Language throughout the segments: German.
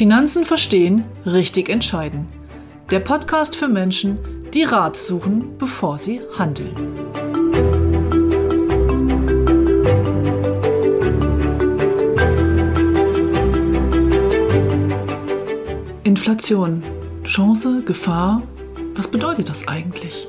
Finanzen verstehen, richtig entscheiden. Der Podcast für Menschen, die Rat suchen, bevor sie handeln. Inflation. Chance, Gefahr. Was bedeutet das eigentlich?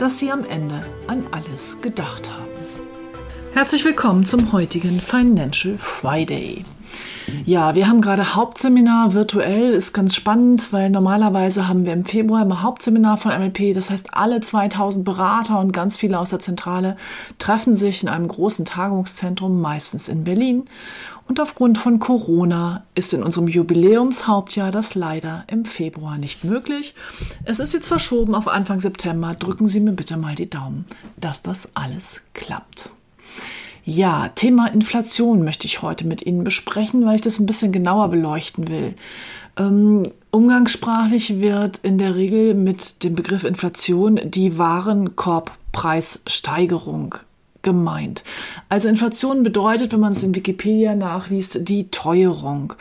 dass Sie am Ende an alles gedacht haben. Herzlich willkommen zum heutigen Financial Friday. Ja, wir haben gerade Hauptseminar virtuell, ist ganz spannend, weil normalerweise haben wir im Februar immer Hauptseminar von MLP. Das heißt, alle 2000 Berater und ganz viele aus der Zentrale treffen sich in einem großen Tagungszentrum, meistens in Berlin. Und aufgrund von Corona ist in unserem Jubiläumshauptjahr das leider im Februar nicht möglich. Es ist jetzt verschoben auf Anfang September. Drücken Sie mir bitte mal die Daumen, dass das alles klappt. Ja, Thema Inflation möchte ich heute mit Ihnen besprechen, weil ich das ein bisschen genauer beleuchten will. Ähm, umgangssprachlich wird in der Regel mit dem Begriff Inflation die Warenkorbpreissteigerung gemeint. Also Inflation bedeutet, wenn man es in Wikipedia nachliest, die Teuerung.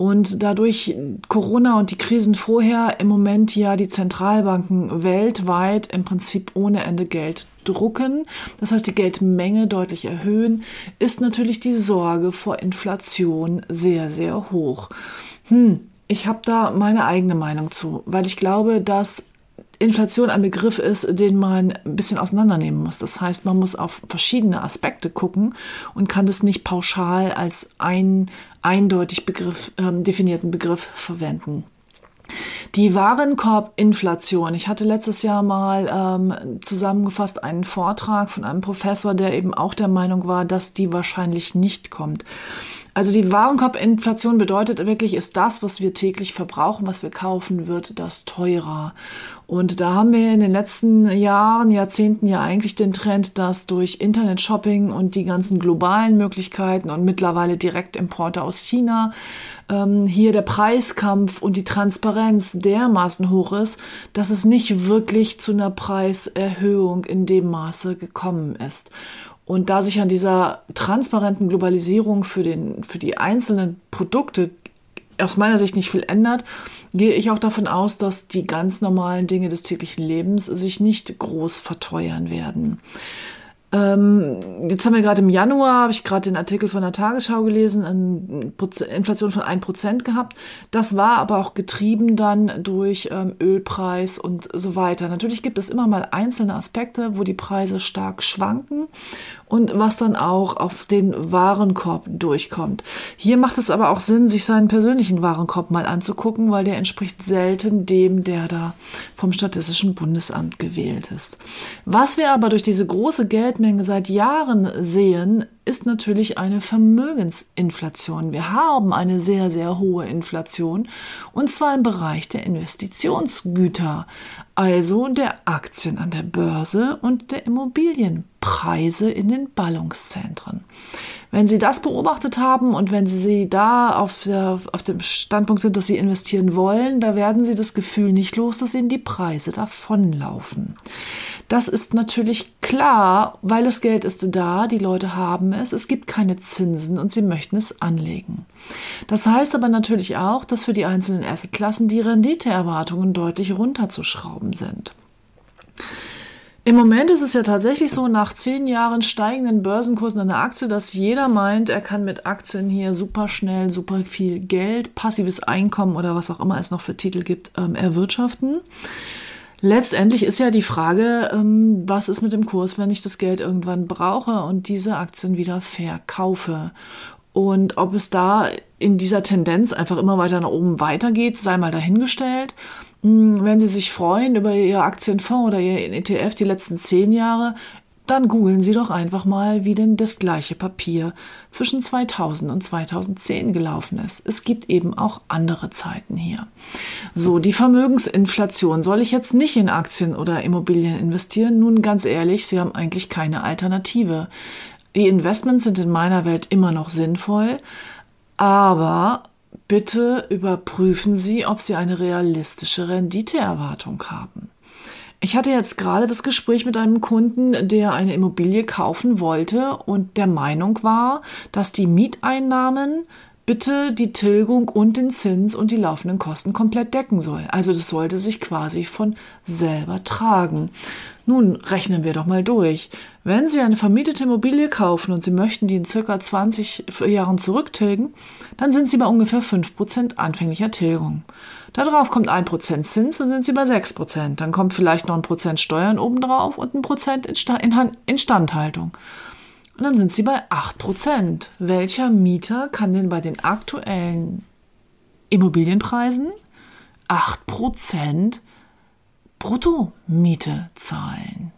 Und dadurch Corona und die Krisen vorher im Moment ja die Zentralbanken weltweit im Prinzip ohne Ende Geld drucken, das heißt die Geldmenge deutlich erhöhen, ist natürlich die Sorge vor Inflation sehr, sehr hoch. Hm, ich habe da meine eigene Meinung zu, weil ich glaube, dass Inflation ein Begriff ist, den man ein bisschen auseinandernehmen muss. Das heißt, man muss auf verschiedene Aspekte gucken und kann das nicht pauschal als einen eindeutig Begriff, ähm, definierten Begriff verwenden. Die Warenkorbinflation. Ich hatte letztes Jahr mal ähm, zusammengefasst einen Vortrag von einem Professor, der eben auch der Meinung war, dass die wahrscheinlich nicht kommt. Also die Warenkorbinflation bedeutet wirklich, ist das, was wir täglich verbrauchen, was wir kaufen, wird das teurer. Und da haben wir in den letzten Jahren, Jahrzehnten ja eigentlich den Trend, dass durch Internet-Shopping und die ganzen globalen Möglichkeiten und mittlerweile Direktimporte aus China ähm, hier der Preiskampf und die Transparenz dermaßen hoch ist, dass es nicht wirklich zu einer Preiserhöhung in dem Maße gekommen ist. Und da sich an dieser transparenten Globalisierung für, den, für die einzelnen Produkte aus meiner Sicht nicht viel ändert, gehe ich auch davon aus, dass die ganz normalen Dinge des täglichen Lebens sich nicht groß verteuern werden. Ähm, jetzt haben wir gerade im Januar, habe ich gerade den Artikel von der Tagesschau gelesen, eine Inflation von 1% gehabt. Das war aber auch getrieben dann durch ähm, Ölpreis und so weiter. Natürlich gibt es immer mal einzelne Aspekte, wo die Preise stark schwanken und was dann auch auf den Warenkorb durchkommt. Hier macht es aber auch Sinn, sich seinen persönlichen Warenkorb mal anzugucken, weil der entspricht selten dem, der da vom Statistischen Bundesamt gewählt ist. Was wir aber durch diese große Geldmenge seit Jahren sehen, ist natürlich eine Vermögensinflation. Wir haben eine sehr, sehr hohe Inflation und zwar im Bereich der Investitionsgüter, also der Aktien an der Börse und der Immobilienpreise in den Ballungszentren. Wenn Sie das beobachtet haben und wenn Sie da auf, der, auf dem Standpunkt sind, dass Sie investieren wollen, da werden Sie das Gefühl nicht los, dass Ihnen die Preise davonlaufen. Das ist natürlich klar, weil das Geld ist da, die Leute haben es, es gibt keine Zinsen und sie möchten es anlegen. Das heißt aber natürlich auch, dass für die einzelnen Assetklassen die Renditeerwartungen deutlich runterzuschrauben sind. Im Moment ist es ja tatsächlich so, nach zehn Jahren steigenden Börsenkursen einer Aktie, dass jeder meint, er kann mit Aktien hier super schnell, super viel Geld, passives Einkommen oder was auch immer es noch für Titel gibt, ähm, erwirtschaften. Letztendlich ist ja die Frage, ähm, was ist mit dem Kurs, wenn ich das Geld irgendwann brauche und diese Aktien wieder verkaufe? Und ob es da in dieser Tendenz einfach immer weiter nach oben weitergeht, sei mal dahingestellt. Hm, wenn Sie sich freuen über Ihr Aktienfonds oder Ihr ETF die letzten zehn Jahre, dann googeln Sie doch einfach mal, wie denn das gleiche Papier zwischen 2000 und 2010 gelaufen ist. Es gibt eben auch andere Zeiten hier. So, die Vermögensinflation. Soll ich jetzt nicht in Aktien oder Immobilien investieren? Nun, ganz ehrlich, Sie haben eigentlich keine Alternative. Die Investments sind in meiner Welt immer noch sinnvoll, aber bitte überprüfen Sie, ob Sie eine realistische Renditeerwartung haben. Ich hatte jetzt gerade das Gespräch mit einem Kunden, der eine Immobilie kaufen wollte und der Meinung war, dass die Mieteinnahmen bitte die Tilgung und den Zins und die laufenden Kosten komplett decken soll. Also das sollte sich quasi von selber tragen. Nun rechnen wir doch mal durch. Wenn Sie eine vermietete Immobilie kaufen und Sie möchten die in circa 20 Jahren zurücktilgen, dann sind Sie bei ungefähr 5% anfänglicher Tilgung. Darauf kommt ein Prozent Zins, dann sind sie bei sechs Prozent. Dann kommt vielleicht noch ein Prozent Steuern obendrauf und ein Prozent Instandhaltung. Und dann sind sie bei acht Prozent. Welcher Mieter kann denn bei den aktuellen Immobilienpreisen acht Prozent Bruttomiete zahlen?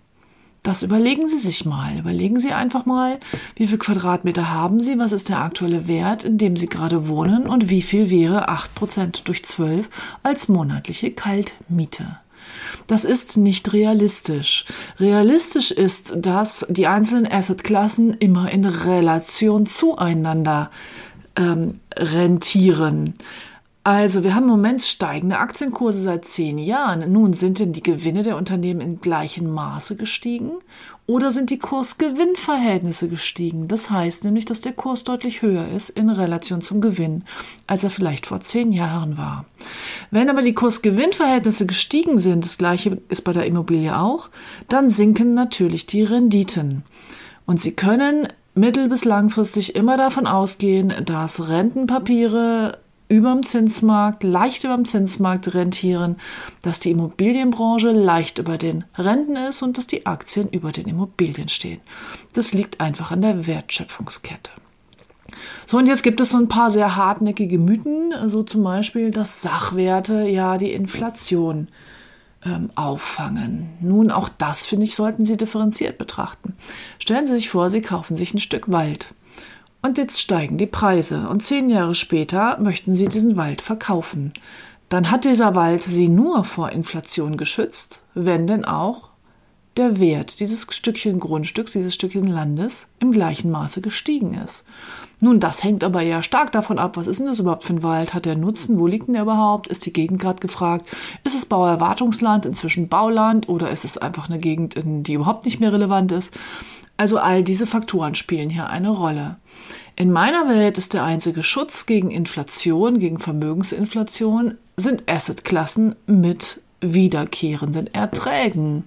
Das überlegen Sie sich mal. Überlegen Sie einfach mal, wie viel Quadratmeter haben Sie, was ist der aktuelle Wert, in dem Sie gerade wohnen und wie viel wäre 8% durch 12 als monatliche Kaltmiete. Das ist nicht realistisch. Realistisch ist, dass die einzelnen Assetklassen immer in Relation zueinander ähm, rentieren. Also, wir haben im Moment steigende Aktienkurse seit zehn Jahren. Nun, sind denn die Gewinne der Unternehmen in gleichem Maße gestiegen? Oder sind die Kurs-Gewinn-Verhältnisse gestiegen? Das heißt nämlich, dass der Kurs deutlich höher ist in Relation zum Gewinn, als er vielleicht vor zehn Jahren war. Wenn aber die Kurs-Gewinn-Verhältnisse gestiegen sind, das gleiche ist bei der Immobilie auch, dann sinken natürlich die Renditen. Und Sie können mittel- bis langfristig immer davon ausgehen, dass Rentenpapiere überm Zinsmarkt, leicht überm Zinsmarkt rentieren, dass die Immobilienbranche leicht über den Renten ist und dass die Aktien über den Immobilien stehen. Das liegt einfach an der Wertschöpfungskette. So, und jetzt gibt es so ein paar sehr hartnäckige Mythen, so zum Beispiel, dass Sachwerte ja die Inflation ähm, auffangen. Nun, auch das, finde ich, sollten Sie differenziert betrachten. Stellen Sie sich vor, Sie kaufen sich ein Stück Wald. Und jetzt steigen die Preise und zehn Jahre später möchten sie diesen Wald verkaufen. Dann hat dieser Wald sie nur vor Inflation geschützt, wenn denn auch der Wert dieses Stückchen Grundstücks, dieses Stückchen Landes im gleichen Maße gestiegen ist. Nun, das hängt aber ja stark davon ab, was ist denn das überhaupt für ein Wald? Hat der Nutzen? Wo liegt denn der überhaupt? Ist die Gegend gerade gefragt? Ist es Bauerwartungsland, inzwischen Bauland oder ist es einfach eine Gegend, die überhaupt nicht mehr relevant ist? Also all diese Faktoren spielen hier eine Rolle. In meiner Welt ist der einzige Schutz gegen Inflation, gegen Vermögensinflation, sind Assetklassen mit wiederkehrenden Erträgen.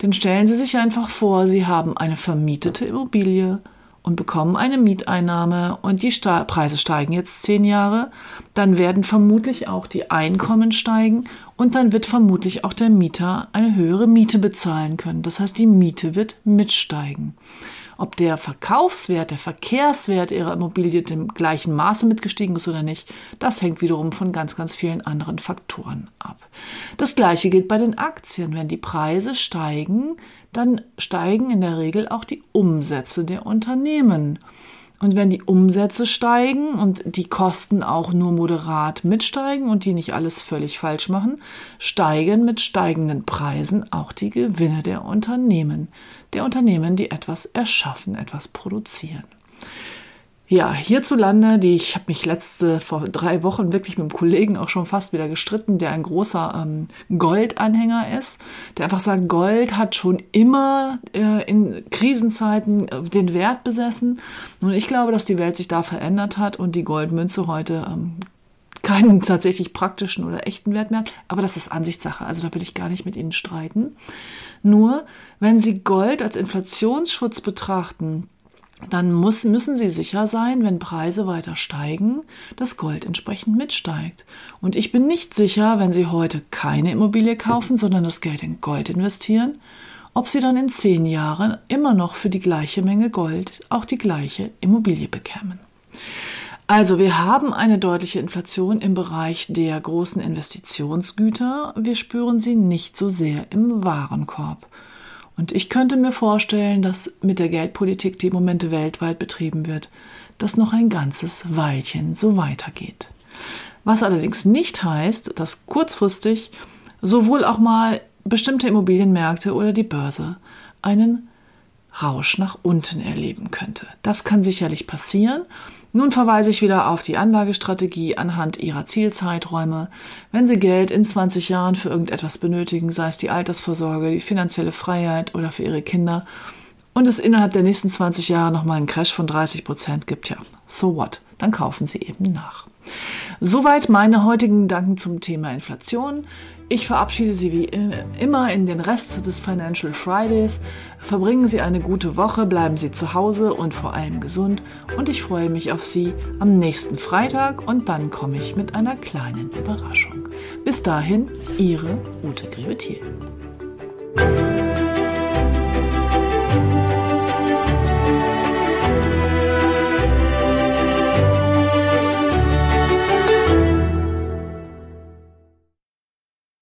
Denn stellen Sie sich einfach vor, Sie haben eine vermietete Immobilie und bekommen eine Mieteinnahme und die Sta Preise steigen jetzt zehn Jahre, dann werden vermutlich auch die Einkommen steigen und dann wird vermutlich auch der Mieter eine höhere Miete bezahlen können. Das heißt, die Miete wird mitsteigen. Ob der Verkaufswert, der Verkehrswert ihrer Immobilie im gleichen Maße mitgestiegen ist oder nicht, das hängt wiederum von ganz, ganz vielen anderen Faktoren ab. Das gleiche gilt bei den Aktien. Wenn die Preise steigen, dann steigen in der Regel auch die Umsätze der Unternehmen. Und wenn die Umsätze steigen und die Kosten auch nur moderat mitsteigen und die nicht alles völlig falsch machen, steigen mit steigenden Preisen auch die Gewinne der Unternehmen, der Unternehmen, die etwas erschaffen, etwas produzieren. Ja, hierzulande, die ich habe mich letzte vor drei Wochen wirklich mit einem Kollegen auch schon fast wieder gestritten, der ein großer ähm, Goldanhänger ist, der einfach sagt, Gold hat schon immer äh, in Krisenzeiten äh, den Wert besessen. Und ich glaube, dass die Welt sich da verändert hat und die Goldmünze heute ähm, keinen tatsächlich praktischen oder echten Wert mehr hat. Aber das ist Ansichtssache. Also da will ich gar nicht mit Ihnen streiten. Nur, wenn Sie Gold als Inflationsschutz betrachten, dann muss, müssen Sie sicher sein, wenn Preise weiter steigen, dass Gold entsprechend mitsteigt. Und ich bin nicht sicher, wenn Sie heute keine Immobilie kaufen, sondern das Geld in Gold investieren, ob Sie dann in zehn Jahren immer noch für die gleiche Menge Gold auch die gleiche Immobilie bekämen. Also wir haben eine deutliche Inflation im Bereich der großen Investitionsgüter. Wir spüren sie nicht so sehr im Warenkorb. Und ich könnte mir vorstellen, dass mit der Geldpolitik, die im Moment weltweit betrieben wird, das noch ein ganzes Weilchen so weitergeht. Was allerdings nicht heißt, dass kurzfristig sowohl auch mal bestimmte Immobilienmärkte oder die Börse einen Rausch nach unten erleben könnte. Das kann sicherlich passieren. Nun verweise ich wieder auf die Anlagestrategie anhand ihrer Zielzeiträume. Wenn Sie Geld in 20 Jahren für irgendetwas benötigen, sei es die Altersvorsorge, die finanzielle Freiheit oder für Ihre Kinder, und es innerhalb der nächsten 20 Jahre nochmal einen Crash von 30 Prozent gibt, ja, so what? Dann kaufen Sie eben nach. Soweit meine heutigen Gedanken zum Thema Inflation. Ich verabschiede Sie wie immer in den Rest des Financial Fridays. Verbringen Sie eine gute Woche, bleiben Sie zu Hause und vor allem gesund. Und ich freue mich auf Sie am nächsten Freitag und dann komme ich mit einer kleinen Überraschung. Bis dahin, Ihre Ute Grebe-Thiel.